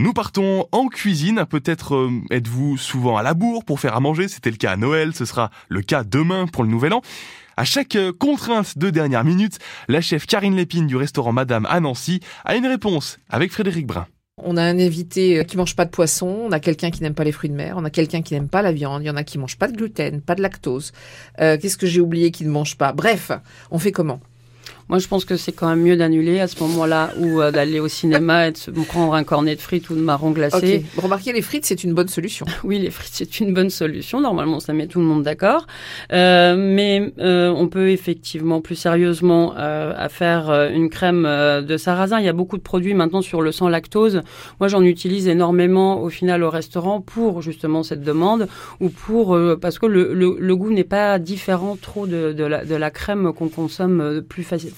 Nous partons en cuisine. Peut-être euh, êtes-vous souvent à la bourre pour faire à manger. C'était le cas à Noël. Ce sera le cas demain pour le Nouvel An. À chaque euh, contrainte de dernière minute, la chef Karine Lépine du restaurant Madame à Nancy a une réponse avec Frédéric Brun. On a un invité euh, qui mange pas de poisson, on a quelqu'un qui n'aime pas les fruits de mer, on a quelqu'un qui n'aime pas la viande, il y en a qui mangent pas de gluten, pas de lactose. Qu'est-ce que j'ai oublié qui ne mange pas? Bref, on fait comment? Moi, je pense que c'est quand même mieux d'annuler à ce moment-là ou euh, d'aller au cinéma et de se prendre un cornet de frites ou de marron glacé. remarquez, les frites, c'est une bonne solution. oui, les frites, c'est une bonne solution. Normalement, ça met tout le monde d'accord. Euh, mais euh, on peut effectivement plus sérieusement euh, à faire euh, une crème de sarrasin. Il y a beaucoup de produits maintenant sur le sans lactose. Moi, j'en utilise énormément au final au restaurant pour justement cette demande ou pour parce que le, le, le goût n'est pas différent trop de, de, la, de la crème qu'on consomme plus facilement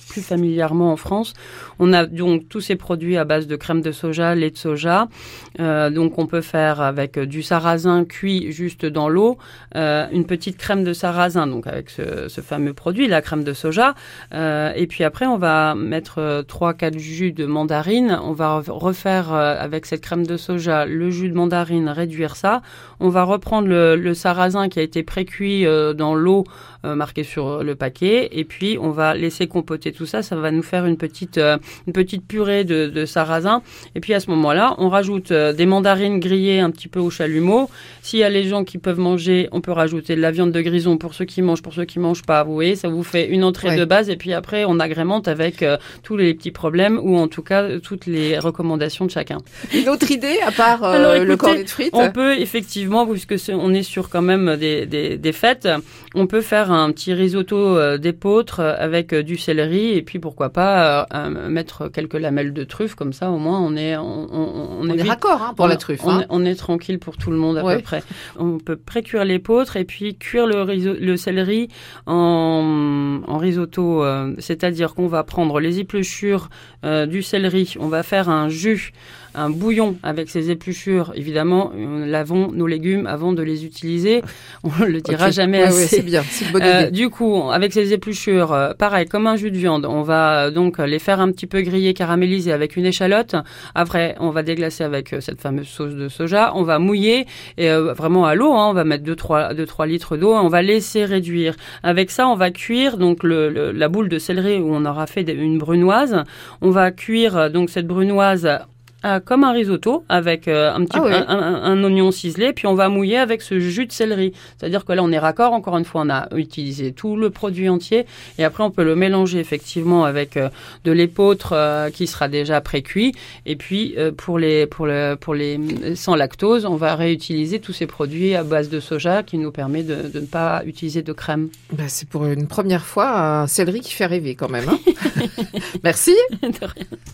plus familièrement en France. On a donc tous ces produits à base de crème de soja, lait de soja. Euh, donc on peut faire avec du sarrasin cuit juste dans l'eau, euh, une petite crème de sarrasin, donc avec ce, fameux produit, la crème de soja. Euh, et puis après, on va mettre trois, quatre jus de mandarine. On va refaire euh, avec cette crème de soja le jus de mandarine, réduire ça. On va reprendre le, le sarrasin qui a été pré-cuit euh, dans l'eau marquée sur le paquet, et puis on va laisser composer tout ça, ça va nous faire une petite, euh, une petite purée de, de, sarrasin. Et puis à ce moment-là, on rajoute euh, des mandarines grillées un petit peu au chalumeau. S'il y a les gens qui peuvent manger, on peut rajouter de la viande de grison pour ceux qui mangent, pour ceux qui mangent pas. Vous voyez, ça vous fait une entrée de base. Et puis après, on agrémente avec euh, tous les petits problèmes ou en tout cas toutes les recommandations de chacun. Une autre idée à part le cornet de frites On peut effectivement, puisque on est sur quand même des, des, des fêtes, on peut faire un petit risotto d'épeautre avec du céleri et puis pourquoi pas euh, mettre quelques lamelles de truffe comme ça au moins on est on, on, on est raccord hein, pour la truffe. Hein. On, est, tranquille pour tout le monde à peu près. On peut pré-cuire l'épeautre et puis cuire le, le céleri en, en risotto, euh, c'est-à-dire qu'on va prendre les épluchures euh, du céleri, on va faire un jus un bouillon avec ses épluchures. Évidemment, nous lavons nos légumes avant de les utiliser. On le dira jamais assez. c'est bien, bonne du coup, avec ces épluchures, pareil, comme un jus de viande, on va euh, donc les faire un petit peu griller, caraméliser avec une échalote. Après, on va déglacer avec cette fameuse sauce de soja. On va mouiller et vraiment à l'eau. Hein, on va mettre 2-3 deux, trois litres d'eau. On va laisser réduire. Avec ça, on va cuire donc la boule de céleri où on aura fait une brunoise. On va cuire donc cette brunoise euh, comme un risotto avec euh, un petit ah un, oignon ciselé, puis on va mouiller avec ce jus de céleri. C'est-à-dire que là, on est raccord. Encore une fois, on a utilisé tout le produit entier, et après, on peut le mélanger effectivement avec euh, de l'épeautre qui sera déjà pré-cuit. Et puis pour les pour le pour les sans lactose, on va réutiliser tous ces produits à base de soja qui nous permet de, de ne pas utiliser de crème. Bah, c'est pour une première fois un céleri qui fait rêver quand même. Hein. Merci.